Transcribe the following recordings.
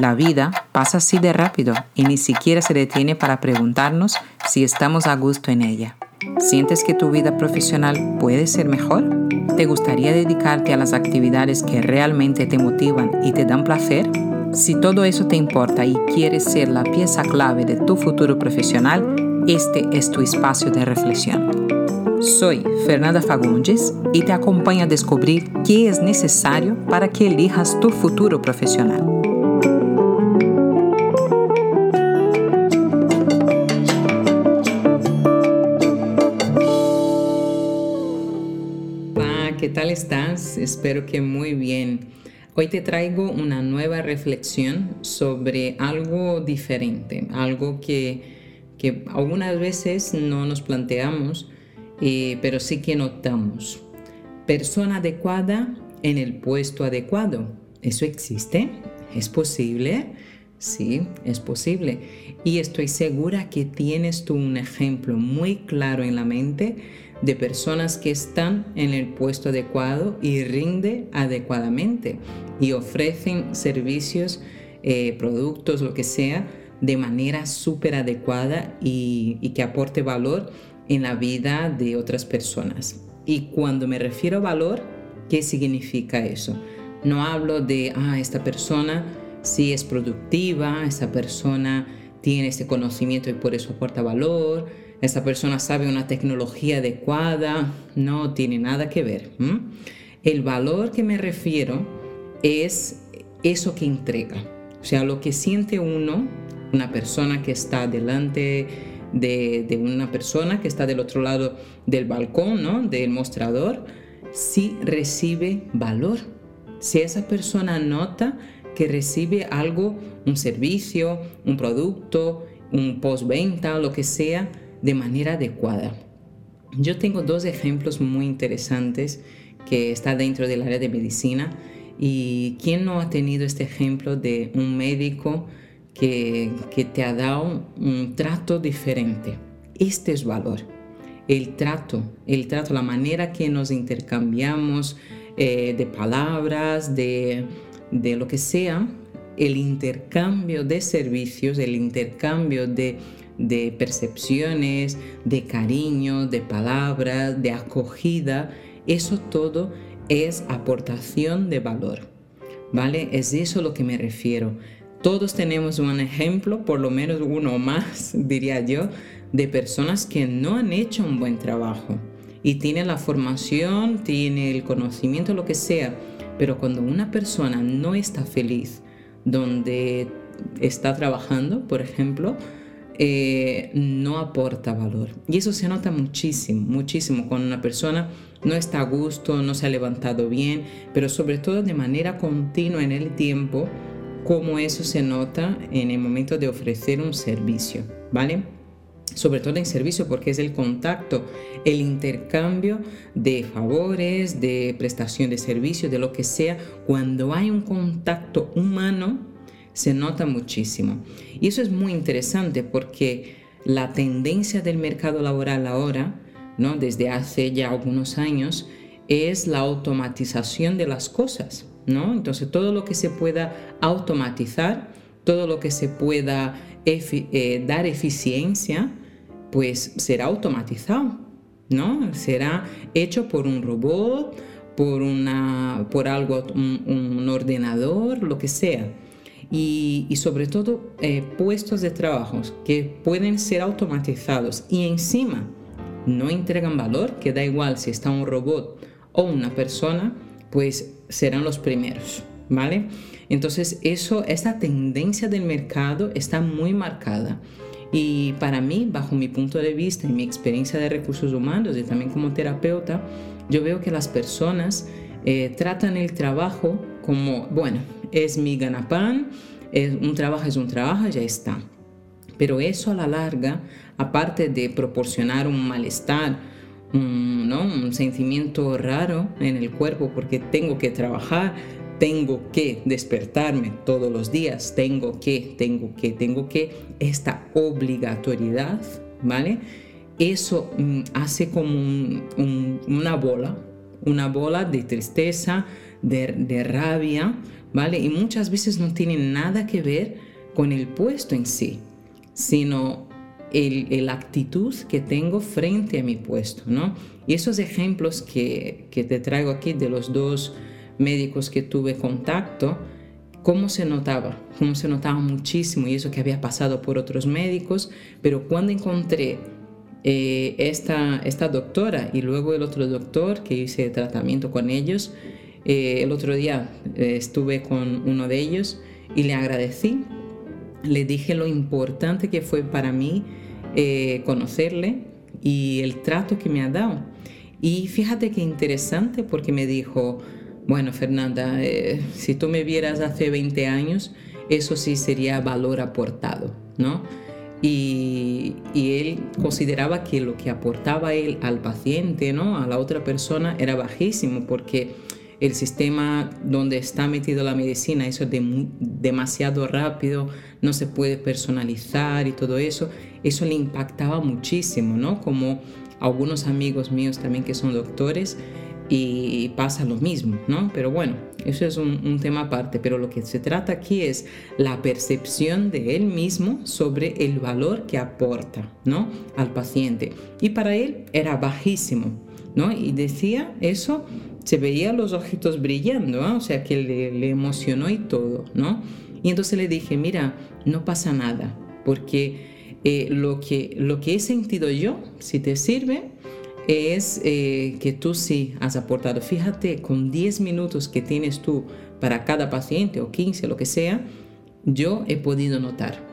La vida pasa así de rápido y ni siquiera se detiene para preguntarnos si estamos a gusto en ella. ¿Sientes que tu vida profesional puede ser mejor? ¿Te gustaría dedicarte a las actividades que realmente te motivan y te dan placer? Si todo eso te importa y quieres ser la pieza clave de tu futuro profesional, este es tu espacio de reflexión. Soy Fernanda Fagundes y te acompaño a descubrir qué es necesario para que elijas tu futuro profesional. Espero que muy bien. Hoy te traigo una nueva reflexión sobre algo diferente, algo que, que algunas veces no nos planteamos eh, pero sí que notamos. Persona adecuada en el puesto adecuado. ¿Eso existe? ¿Es posible? Sí, es posible. Y estoy segura que tienes tú un ejemplo muy claro en la mente de personas que están en el puesto adecuado y rinde adecuadamente y ofrecen servicios, eh, productos, lo que sea, de manera súper adecuada y, y que aporte valor en la vida de otras personas. Y cuando me refiero a valor, ¿qué significa eso? No hablo de, ah, esta persona sí es productiva, esta persona tiene este conocimiento y por eso aporta valor, esta persona sabe una tecnología adecuada, no tiene nada que ver. El valor que me refiero es eso que entrega, o sea, lo que siente uno, una persona que está delante de, una persona que está del otro lado del balcón, ¿no? del mostrador, si recibe valor. Si esa persona nota que recibe algo, un servicio, un producto, un postventa, lo que sea, de manera adecuada. Yo tengo dos ejemplos muy interesantes que está dentro del área de medicina y quién no ha tenido este ejemplo de un médico que, te ha dado un trato diferente. Este es valor. El trato, el trato, la manera que nos intercambiamos eh, de palabras, de, lo que sea, el intercambio de servicios, el intercambio de, de percepciones, de cariño, de palabras, de acogida, eso todo es aportación de valor. ¿Vale? Es eso lo que me refiero. Todos tenemos un ejemplo, por lo menos uno más, diría yo, de personas que no han hecho un buen trabajo y tienen la formación, tiene el conocimiento, lo que sea, pero cuando una persona no está feliz donde está trabajando, por ejemplo, eh, no aporta valor. Y eso se nota muchísimo, muchísimo cuando una persona no está a gusto, no se ha levantado bien, pero sobre todo de manera continua en el tiempo cómo eso se nota en el momento de ofrecer un servicio, ¿vale? Sobre todo en servicio porque es el contacto, el intercambio de favores, de prestación de servicio, de lo que sea. Cuando hay un contacto humano, se nota muchísimo. Y eso es muy interesante porque la tendencia del mercado laboral ahora, ¿no? desde hace ya algunos años, es la automatización de las cosas. Entonces todo lo que se pueda automatizar, todo lo que se pueda eh, dar eficiencia, pues será automatizado, ¿no? Será hecho por un robot, por, una, por algo, un, ordenador, lo que sea. Y, sobre todo eh, puestos de trabajo que pueden ser automatizados y encima no entregan valor, que da igual si está un robot o una persona, pues serán los primeros, ¿vale? Entonces, eso, esta tendencia del mercado está muy marcada. Y para mí, bajo mi punto de vista y mi experiencia de recursos humanos y también como terapeuta, yo veo que las personas eh, tratan el trabajo como, bueno, es mi ganapán, es, un trabajo es un trabajo, ya está. Pero eso a la larga, aparte de proporcionar un malestar, un, ¿no? un sentimiento raro en el cuerpo porque tengo que trabajar, tengo que despertarme todos los días, tengo que, tengo que, tengo que, esta obligatoriedad, ¿vale? Eso mm, hace como una bola, una bola de tristeza, de, rabia, ¿vale? Y muchas veces no tiene nada que ver con el puesto en sí, sino la actitud que tengo frente a mi puesto, ¿no? Y esos ejemplos que, que te traigo aquí de los dos médicos que tuve contacto, cómo se notaba, cómo se notaba muchísimo y eso que había pasado por otros médicos, pero cuando encontré eh, esta, esta doctora y luego el otro doctor que hice tratamiento con ellos, eh, el otro día eh, estuve con uno de ellos y le agradecí, le dije lo importante que fue para mí conocerle y el trato que me ha dado. Y fíjate qué interesante porque me dijo, bueno, Fernanda, eh, si tú me vieras hace 20 años, eso sí sería valor aportado, ¿no? Y, él consideraba que lo que aportaba él al paciente, ¿no? A la otra persona era bajísimo porque el sistema donde está metido la medicina, eso es demasiado rápido, no se puede personalizar y todo eso, eso le impactaba muchísimo, ¿no? Como algunos amigos míos también que son doctores, y pasa lo mismo, ¿no? Pero bueno, eso es un, tema aparte, pero lo que se trata aquí es la percepción de él mismo sobre el valor que aporta, ¿no? Al paciente. Y para él era bajísimo, ¿no? Y decía eso, se veía los ojitos brillando, ¿no? o sea que le, emocionó y todo, ¿no? Y entonces le dije, mira, no pasa nada, porque eh, lo, que, lo que he sentido yo, si te sirve, es eh, que tú sí has aportado. Fíjate, con 10 minutos que tienes tú para cada paciente o 15, lo que sea, yo he podido notar.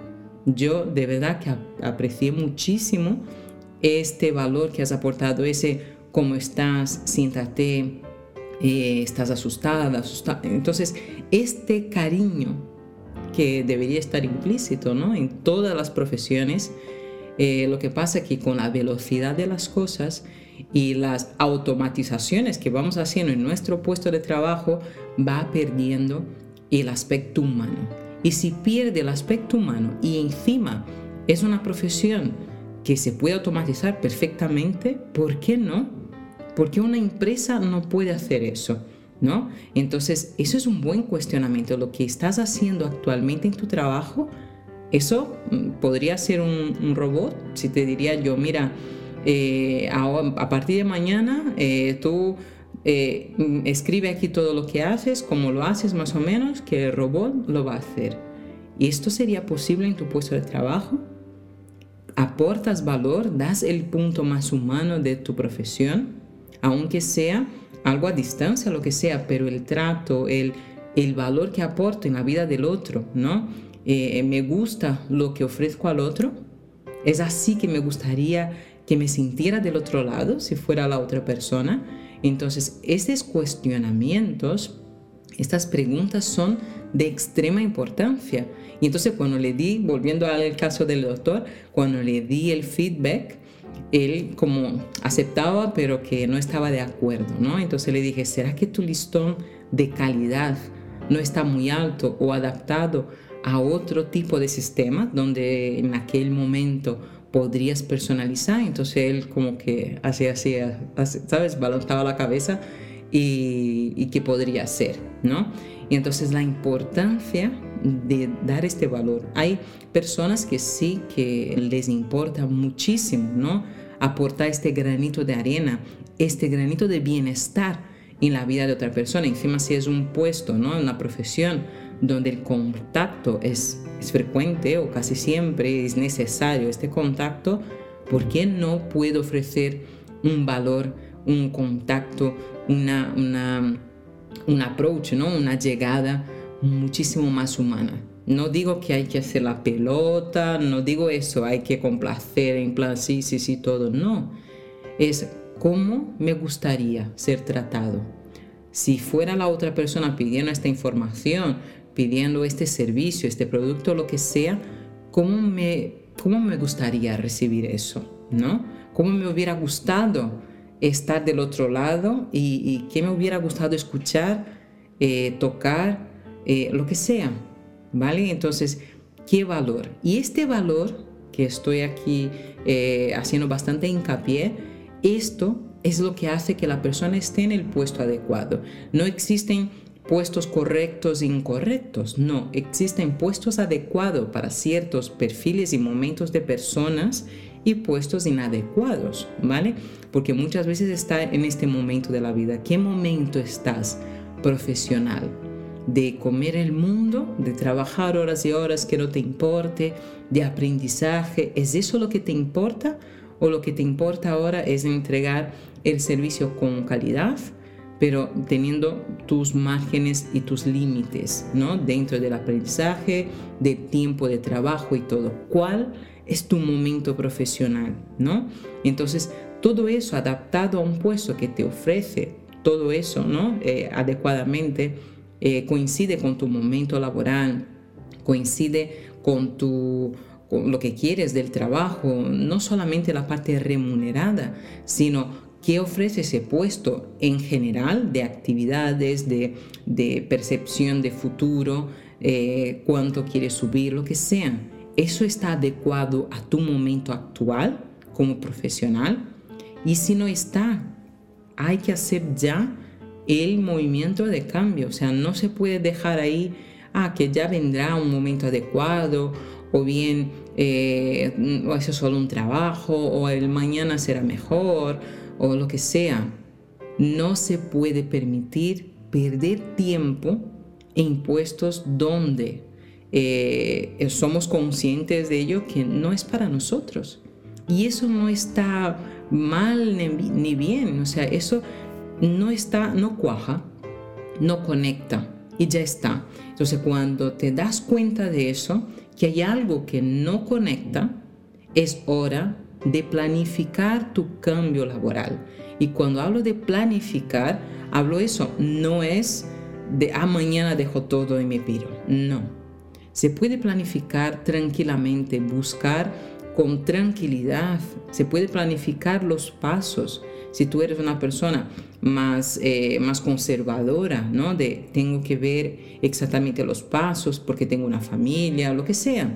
Yo de verdad que aprecié muchísimo este valor que has aportado, ese cómo estás, siéntate, eh, estás asustada, asustada. Entonces, este cariño que debería estar implícito ¿no? en todas las profesiones, eh, lo que pasa es que con la velocidad de las cosas y las automatizaciones que vamos haciendo en nuestro puesto de trabajo va perdiendo el aspecto humano. Y si pierde el aspecto humano y encima es una profesión que se puede automatizar perfectamente, ¿por qué no? Porque una empresa no puede hacer eso, ¿no? Entonces, eso es un buen cuestionamiento. Lo que estás haciendo actualmente en tu trabajo eso mm, podría ser un, robot, si te diría yo, mira, eh, a, partir de mañana eh, tú eh, mm, escribe aquí todo lo que haces, cómo lo haces más o menos, que el robot lo va a hacer. ¿Y esto sería posible en tu puesto de trabajo? ¿Aportas valor? ¿Das el punto más humano de tu profesión? Aunque sea algo a distancia, lo que sea, pero el trato, el, el valor que aporto en la vida del otro, ¿no? Eh, me gusta lo que ofrezco al otro. Es así que me gustaría que me sintiera del otro lado si fuera la otra persona. Entonces, estos cuestionamientos, estas preguntas son de extrema importancia. Y entonces cuando le di, volviendo al caso del doctor, cuando le di el feedback, él como aceptaba, pero que no estaba de acuerdo, ¿no? Entonces le dije, ¿será que tu listón de calidad no está muy alto o adaptado a otro tipo de sistema donde en aquel momento podrías personalizar. Entonces él como que hacía así, ¿sabes? Balanzaba la cabeza y, y qué podría hacer, ¿no? Y entonces la importancia de dar este valor. Hay personas que sí que les importa muchísimo, ¿no? Aportar este granito de arena, este granito de bienestar en la vida de otra persona. Encima si es un puesto, ¿no? Una profesión donde el contacto es, frecuente o casi siempre es necesario este contacto, ¿por qué no puedo ofrecer un valor, un contacto, una, una, un approach, ¿no? una llegada muchísimo más humana? No digo que hay que hacer la pelota, no digo eso, hay que complacer en plan sí, sí, sí, todo, no. Es cómo me gustaría ser tratado. Si fuera la otra persona pidiendo esta información, pidiendo este servicio, este producto, lo que sea, ¿cómo me, cómo me gustaría recibir eso? ¿No? ¿Cómo me hubiera gustado estar del otro lado y, qué me hubiera gustado escuchar, eh, tocar, eh, lo que sea? ¿Vale? Entonces, ¿qué valor? Y este valor que estoy aquí eh, haciendo bastante hincapié, esto es lo que hace que la persona esté en el puesto adecuado. No existen puestos correctos e incorrectos. No, existen puestos adecuados para ciertos perfiles y momentos de personas y puestos inadecuados, ¿vale? Porque muchas veces está en este momento de la vida. ¿Qué momento estás profesional? De comer el mundo, de trabajar horas y horas que no te importe, de aprendizaje. ¿Es eso lo que te importa? ¿O lo que te importa ahora es entregar el servicio con calidad? pero teniendo tus márgenes y tus límites, ¿no? Dentro del aprendizaje, de tiempo de trabajo y todo. ¿Cuál es tu momento profesional, ¿no? Entonces, todo eso adaptado a un puesto que te ofrece, todo eso, ¿no? Eh, adecuadamente, eh, coincide con tu momento laboral, coincide con tu lo que quieres del trabajo, no solamente la parte remunerada, sino ¿Qué ofrece ese puesto en general de actividades, de, percepción de futuro, eh, cuánto quieres subir, lo que sea? ¿Eso está adecuado a tu momento actual como profesional? Y si no está, hay que hacer ya el movimiento de cambio. O sea, no se puede dejar ahí, ah, que ya vendrá un momento adecuado, o bien eh, o eso es solo un trabajo, o el mañana será mejor o lo que sea, no se puede permitir perder tiempo en puestos donde eh, somos conscientes de ello que no es para nosotros. Y eso no está mal ni, bien, o sea, eso no está, no cuaja, no conecta y ya está. Entonces cuando te das cuenta de eso, que hay algo que no conecta, es hora de planificar tu cambio laboral. Y cuando hablo de planificar, hablo eso, no es de ah, mañana dejo todo y me piro. No. Se puede planificar tranquilamente, buscar con tranquilidad. Se puede planificar los pasos. Si tú eres una persona más, eh, más conservadora, ¿no? De tengo que ver exactamente los pasos porque tengo una familia, lo que sea.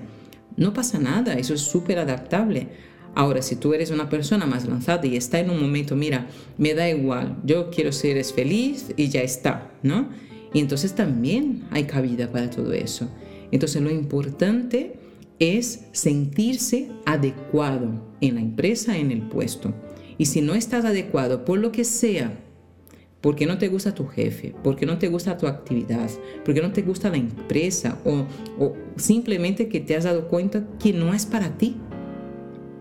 No pasa nada, eso es súper adaptable. Ahora, si tú eres una persona más lanzada y está en un momento, mira, me da igual, yo quiero ser feliz y ya está, ¿no? Y entonces también hay cabida para todo eso. Entonces lo importante es sentirse adecuado en la empresa, en el puesto. Y si no estás adecuado por lo que sea, porque no te gusta tu jefe, porque no te gusta tu actividad, porque no te gusta la empresa o, simplemente que te has dado cuenta que no es para ti,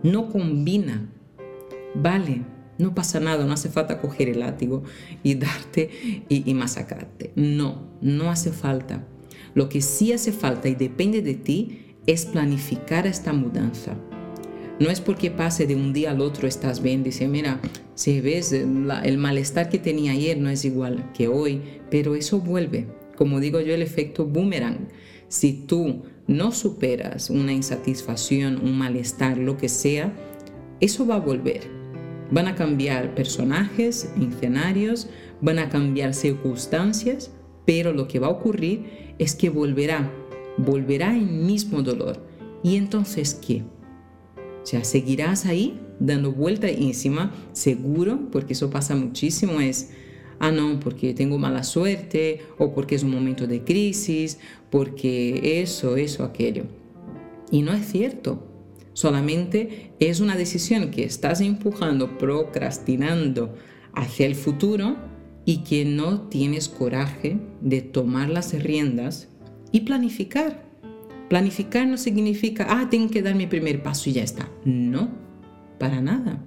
no combina. Vale, no pasa nada, no hace falta coger el látigo y darte y, masacrarte. No, no hace falta. Lo que sí hace falta y depende de ti es planificar esta mudanza. No es porque pase de un día al otro estás bien, dice, mira, si ves, el malestar que tenía ayer no es igual que hoy, pero eso vuelve. Como digo yo, el efecto boomerang. Si tú no superas una insatisfacción, un malestar, lo que sea, eso va a volver. Van a cambiar personajes, escenarios, van a cambiar circunstancias, pero lo que va a ocurrir es que volverá, volverá el mismo dolor. ¿Y entonces qué? O sea, seguirás ahí dando vuelta encima, seguro, porque eso pasa muchísimo, es ah, no, porque tengo mala suerte o porque es un momento de crisis, porque eso, eso, aquello. Y no es cierto. Solamente es una decisión que estás empujando, procrastinando hacia el futuro y que no tienes coraje de tomar las riendas y planificar. Planificar no significa, ah, tengo que dar mi primer paso y ya está. No, para nada.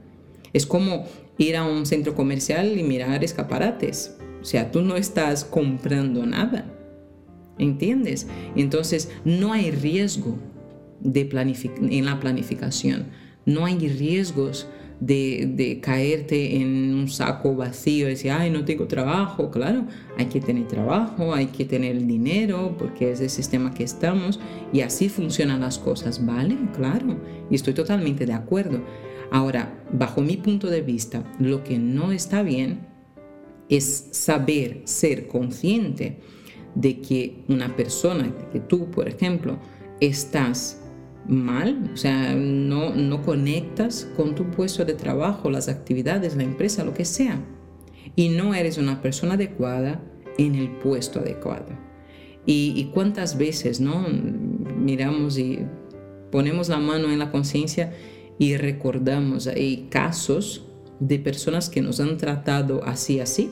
Es como ir a un centro comercial y mirar escaparates. O sea, tú no estás comprando nada. ¿Entiendes? Entonces, no hay riesgo de en la planificación. No hay riesgos de, caerte en un saco vacío y decir, ay, no tengo trabajo. Claro, hay que tener trabajo, hay que tener dinero, porque es el sistema que estamos y así funcionan las cosas, ¿vale? Claro, y estoy totalmente de acuerdo. Ahora, bajo mi punto de vista, lo que no está bien es saber, ser consciente de que una persona, que tú, por ejemplo, estás mal, o sea, no, no conectas con tu puesto de trabajo, las actividades, la empresa, lo que sea, y no eres una persona adecuada, en el puesto adecuado. Y, cuántas veces, ¿no? Miramos y ponemos la mano en la conciencia y recordamos, casos de personas que nos han tratado así, así.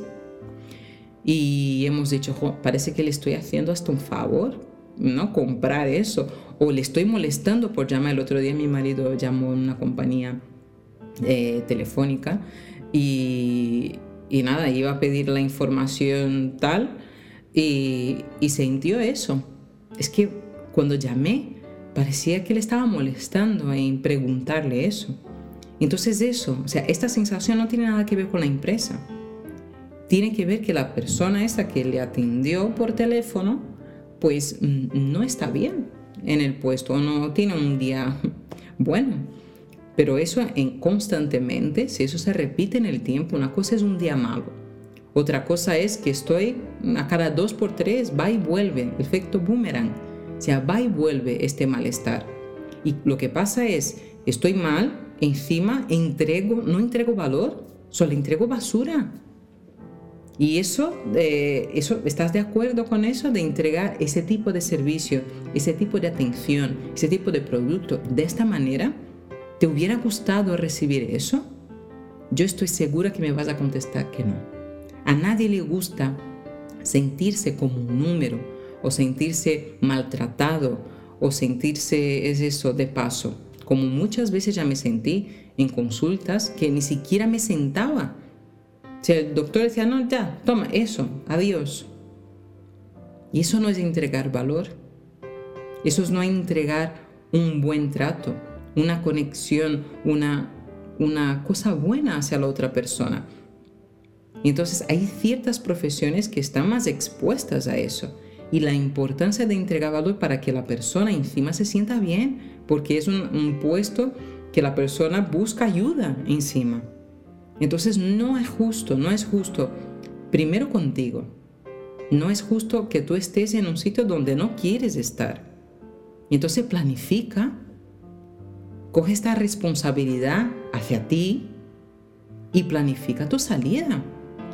Y hemos dicho, parece que le estoy haciendo hasta un favor, ¿no? Comprar eso. O le estoy molestando por llamar. El otro día mi marido llamó a una compañía eh, telefónica y, nada, iba a pedir la información tal y, y sintió eso. Es que cuando llamé parecía que le estaba molestando en preguntarle eso. Entonces eso, o sea, esta sensación no tiene nada que ver con la empresa. Tiene que ver que la persona esa que le atendió por teléfono, pues mm, no está bien en el puesto, no tiene un día bueno. Pero eso en constantemente, si eso se repite en el tiempo, una cosa es un día malo. Otra cosa es que estoy a cada dos por tres, va y vuelve, efecto boomerang. O sea, va y vuelve este malestar. Y lo que pasa es, estoy mal, encima entrego, no entrego valor, solo entrego basura. Y eso, eh, eso, ¿estás de acuerdo con eso? De entregar ese tipo de servicio, ese tipo de atención, ese tipo de producto de esta manera. ¿Te hubiera gustado recibir eso? Yo estoy segura que me vas a contestar que no. A nadie le gusta sentirse como un número o sentirse maltratado o sentirse, es eso, de paso. Como muchas veces ya me sentí en consultas que ni siquiera me sentaba. Si el doctor decía, no, ya, toma, eso, adiós. Y eso no es entregar valor. Eso no es entregar un buen trato una conexión, una, una cosa buena hacia la otra persona. entonces hay ciertas profesiones que están más expuestas a eso. Y la importancia de entregar valor para que la persona encima se sienta bien, porque es un, un puesto que la persona busca ayuda encima. Entonces no es justo, no es justo, primero contigo, no es justo que tú estés en un sitio donde no quieres estar. Entonces planifica Coge esta responsabilidad hacia ti y planifica tu salida.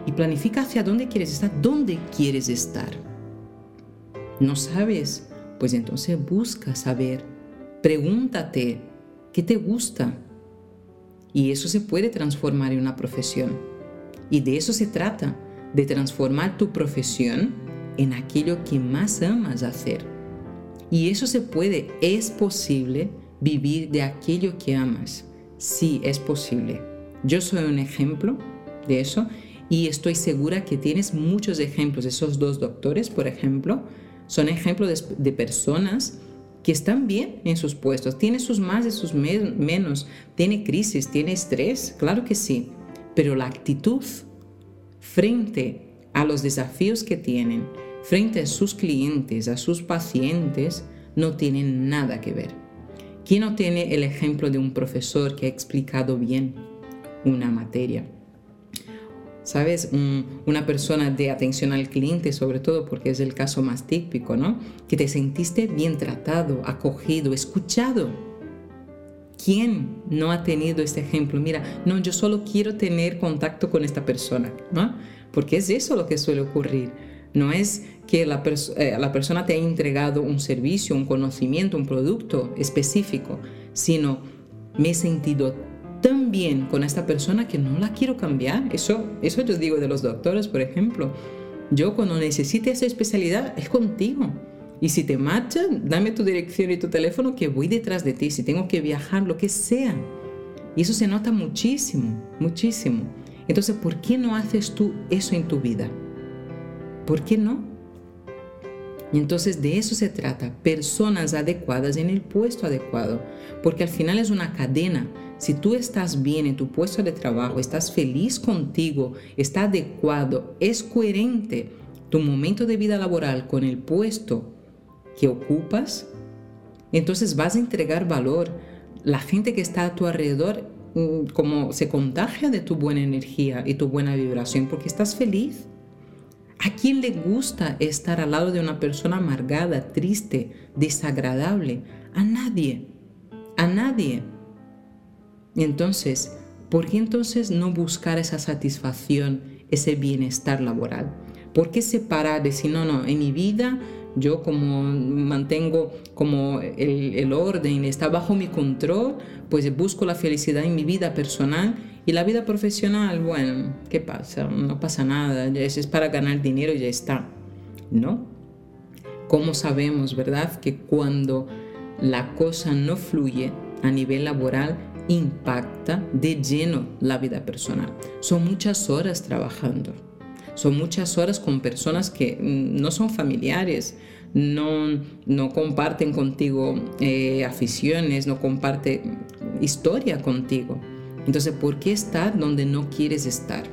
Y planifica hacia dónde quieres estar, dónde quieres estar. ¿No sabes? Pues entonces busca saber. Pregúntate, ¿qué te gusta? Y eso se puede transformar en una profesión. Y de eso se trata, de transformar tu profesión en aquello que más amas hacer. Y eso se puede, es posible vivir de aquello que amas. Sí, es posible. Yo soy un ejemplo de eso y estoy segura que tienes muchos ejemplos. Esos dos doctores, por ejemplo, son ejemplos de, personas que están bien en sus puestos. Tiene sus más y sus menos. Tiene crisis, tiene estrés, claro que sí. Pero la actitud frente a los desafíos que tienen, frente a sus clientes, a sus pacientes, no tienen nada que ver. ¿Quién no tiene el ejemplo de un profesor que ha explicado bien una materia? ¿Sabes? una persona de atención al cliente, sobre todo porque es el caso más típico, ¿no? Que te sentiste bien tratado, acogido, escuchado. ¿Quién no ha tenido este ejemplo? Mira, no, yo solo quiero tener contacto con esta persona, ¿no? Porque es eso lo que suele ocurrir no es que la, eh, la, persona te ha entregado un servicio, un conocimiento, un producto específico, sino me he sentido tan bien con esta persona que no la quiero cambiar. Eso, eso yo digo de los doctores, por ejemplo. Yo cuando necesite esa especialidad es contigo. Y si te marcha, dame tu dirección y tu teléfono que voy detrás de ti. Si tengo que viajar, lo que sea. Y eso se nota muchísimo, muchísimo. Entonces, ¿por qué no haces tú eso en tu vida? ¿Por qué no? Y entonces de eso se trata, personas adecuadas en el puesto adecuado, porque al final es una cadena. Si tú estás bien en tu puesto de trabajo, estás feliz contigo, está adecuado, es coherente tu momento de vida laboral con el puesto que ocupas, entonces vas a entregar valor. La gente que está a tu alrededor mm, como se contagia de tu buena energía y tu buena vibración porque estás feliz. ¿A quién le gusta estar al lado de una persona amargada, triste, desagradable? A nadie. A nadie. Entonces, ¿por qué entonces no buscar esa satisfacción, ese bienestar laboral? ¿Por qué separar? Decir, no, no, en mi vida yo como mantengo como el, orden, está bajo mi control, pues busco la felicidad en mi vida personal y la vida profesional, bueno, ¿qué pasa? No pasa nada, es para ganar dinero y ya está. No. ¿Cómo sabemos, verdad, que cuando la cosa no fluye a nivel laboral, impacta de lleno la vida personal? Son muchas horas trabajando son muchas horas con personas que mm, no son familiares, no, no comparten contigo eh, aficiones, no comparten historia contigo. Entonces, ¿por qué estar donde no quieres estar?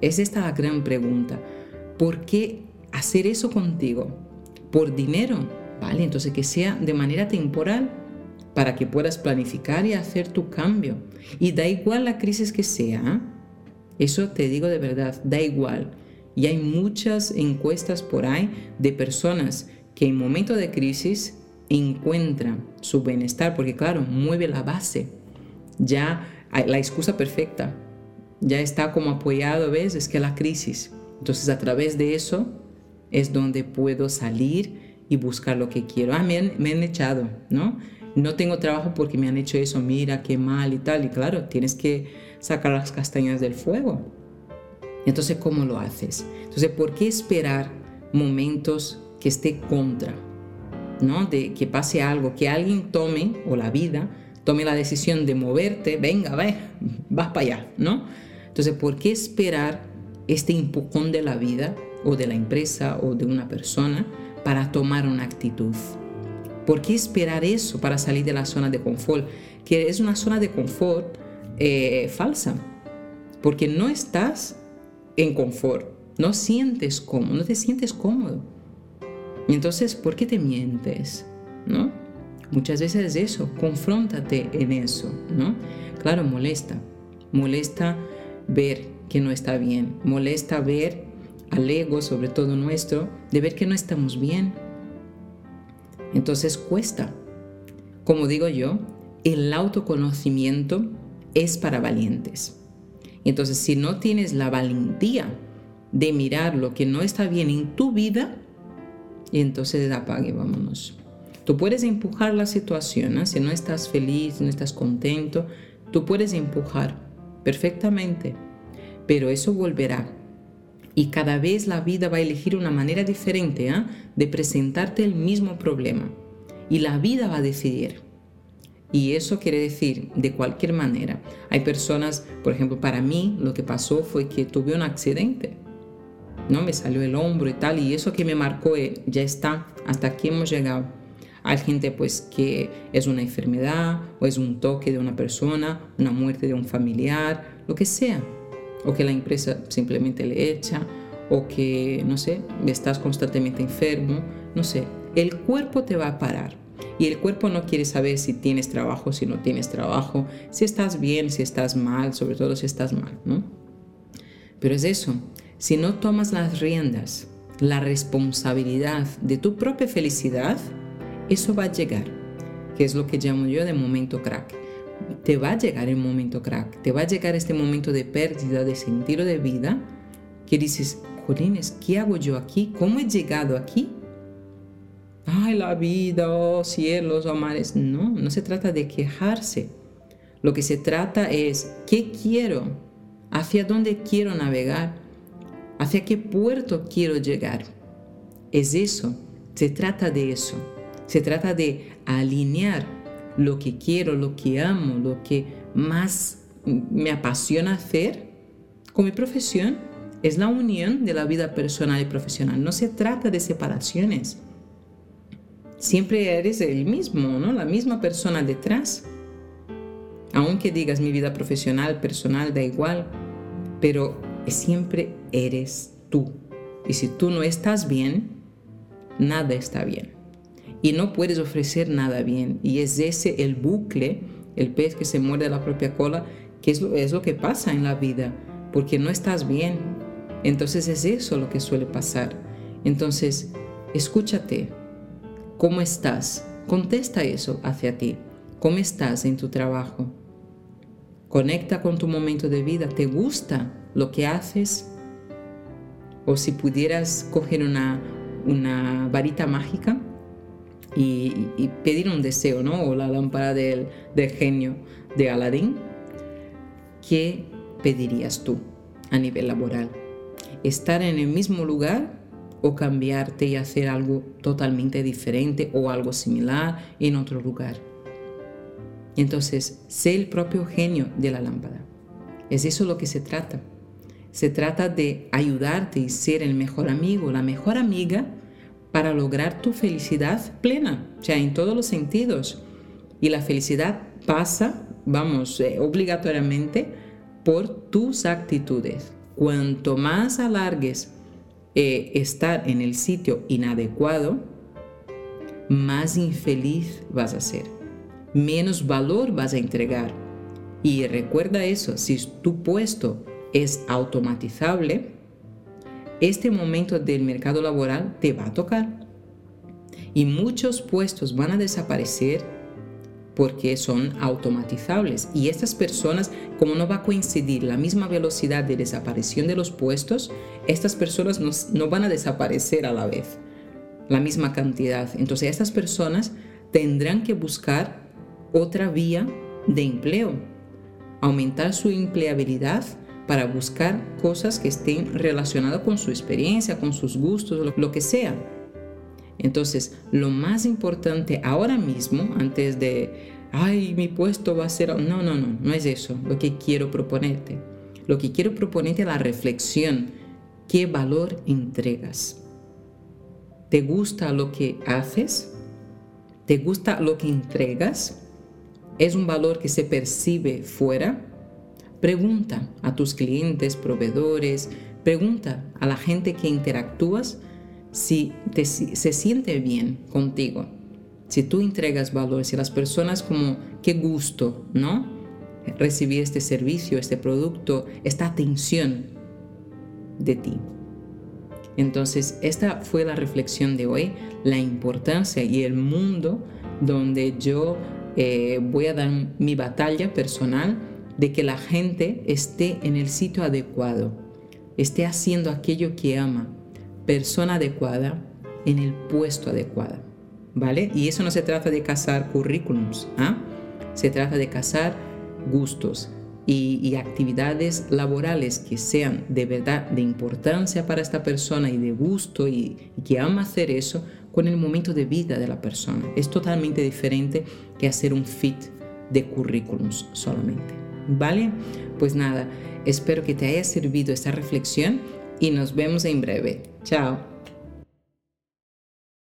Es esta la gran pregunta. ¿Por qué hacer eso contigo? ¿Por dinero? Vale, entonces que sea de manera temporal para que puedas planificar y hacer tu cambio. Y da igual la crisis que sea. Eso te digo de verdad, da igual. Y hay muchas encuestas por ahí de personas que en momento de crisis encuentran su bienestar, porque claro, mueve la base. Ya la excusa perfecta, ya está como apoyado, ¿ves? Es que la crisis. Entonces a través de eso es donde puedo salir y buscar lo que quiero. Ah, me me han echado, ¿no? No tengo trabajo porque me han hecho eso, mira qué mal y tal. Y claro, tienes que sacar las castañas del fuego. Entonces, ¿cómo lo haces? Entonces, ¿por qué esperar momentos que esté contra? ¿No? De que pase algo, que alguien tome, o la vida, tome la decisión de moverte, venga, ve, vas para allá, ¿no? Entonces, ¿por qué esperar este empujón de la vida, o de la empresa, o de una persona, para tomar una actitud? ¿Por qué esperar eso para salir de la zona de confort? Que es una zona de confort eh, falsa, porque no estás en confort, no sientes cómodo, no te sientes cómodo. entonces, ¿por qué te mientes? ¿No? Muchas veces es eso, confróntate en eso, ¿no? Claro, molesta, molesta ver que no está bien, molesta ver al ego, sobre todo nuestro, de ver que no estamos bien. Entonces cuesta. Como digo yo, el autoconocimiento es para valientes. Entonces, si no tienes la valentía de mirar lo que no está bien en tu vida, entonces apague, vámonos. Tú puedes empujar la situación, ¿eh? si no estás feliz, no estás contento, tú puedes empujar perfectamente, pero eso volverá. Y cada vez la vida va a elegir una manera diferente ¿eh? de presentarte el mismo problema. Y la vida va a decidir. Y eso quiere decir, de cualquier manera, hay personas, por ejemplo, para mí lo que pasó fue que tuve un accidente, ¿no? Me salió el hombro y tal, y eso que me marcó, eh, ya está, hasta aquí hemos llegado. Hay gente pues que es una enfermedad o es un toque de una persona, una muerte de un familiar, lo que sea. O que la empresa simplemente le echa, o que, no sé, estás constantemente enfermo, no sé. El cuerpo te va a parar y el cuerpo no quiere saber si tienes trabajo, si no tienes trabajo, si estás bien, si estás mal, sobre todo si estás mal, ¿no? Pero es eso, si no tomas las riendas, la responsabilidad de tu propia felicidad, eso va a llegar, que es lo que llamo yo de momento crack. Te va a llegar el momento crack, te va a llegar este momento de pérdida de sentido de vida que dices, Jolines, ¿qué hago yo aquí? ¿Cómo he llegado aquí? ay, la vida, oh cielos, oh mares. No, no se trata de quejarse. Lo que se trata es, ¿qué quiero? ¿Hacia dónde quiero navegar? ¿Hacia qué puerto quiero llegar? Es eso, se trata de eso. Se trata de alinear lo que quiero, lo que amo, lo que más me apasiona hacer con mi profesión. Es la unión de la vida personal y profesional. No se trata de separaciones siempre eres el mismo, ¿no? La misma persona detrás. Aunque digas mi vida profesional, personal, da igual, pero siempre eres tú. Y si tú no estás bien, nada está bien. Y no puedes ofrecer nada bien. Y es ese el bucle, el pez que se muerde la propia cola, que es lo, es lo que pasa en la vida, porque no estás bien. Entonces es eso lo que suele pasar. Entonces, escúchate, ¿Cómo estás? Contesta eso hacia ti. ¿Cómo estás en tu trabajo? Conecta con tu momento de vida. ¿Te gusta lo que haces? O si pudieras coger una, una varita mágica y, pedir un deseo, ¿no? O la lámpara del, genio de Aladín, ¿qué pedirías tú a nivel laboral? ¿Estar en el mismo lugar o cambiarte y hacer algo totalmente diferente o algo similar en otro lugar? Entonces, sé el propio genio de la lámpara. Es eso lo que se trata. Se trata de ayudarte y ser el mejor amigo, la mejor amiga para lograr tu felicidad plena, o sea, en todos los sentidos. Y la felicidad pasa, vamos, eh, obligatoriamente por tus actitudes. Cuanto más alargues eh, estar en el sitio inadecuado, más infeliz vas a ser, menos valor vas a entregar. Y recuerda eso, si tu puesto es automatizable, este momento del mercado laboral te va a tocar. Y muchos puestos van a desaparecer porque son automatizables. Y estas personas, como no va a coincidir la misma velocidad de desaparición de los puestos, estas personas no, no, van a desaparecer a la vez, la misma cantidad. Entonces estas personas tendrán que buscar otra vía de empleo, aumentar su empleabilidad para buscar cosas que estén relacionadas con su experiencia, con sus gustos, lo, que sea. Entonces, lo más importante ahora mismo, antes de, ay, mi puesto va a ser... No, no, no, no es eso lo que quiero proponerte. Lo que quiero proponerte es la reflexión. ¿Qué valor entregas? ¿Te gusta lo que haces? ¿Te gusta lo que entregas? ¿Es un valor que se percibe fuera? Pregunta a tus clientes, proveedores, pregunta a la gente que interactúas si se siente bien contigo. Si tú entregas valor, si las personas como, qué gusto, ¿no? Recibir este servicio, este producto, esta atención de ti. Entonces, esta fue la reflexión de hoy, la importancia y el mundo donde yo eh, voy a dar mi batalla personal de que la gente esté en el sitio adecuado, esté haciendo aquello que ama, persona adecuada, en el puesto adecuado. ¿Vale? Y eso no se trata de cazar currículums, ¿ah? se trata de cazar gustos y, actividades laborales que sean de verdad de importancia para esta persona y de gusto y que ama hacer eso con el momento de vida de la persona. Es totalmente diferente que hacer un fit de currículums solamente. ¿Vale? Pues nada, espero que te haya servido esta reflexión y nos vemos en breve. Chao.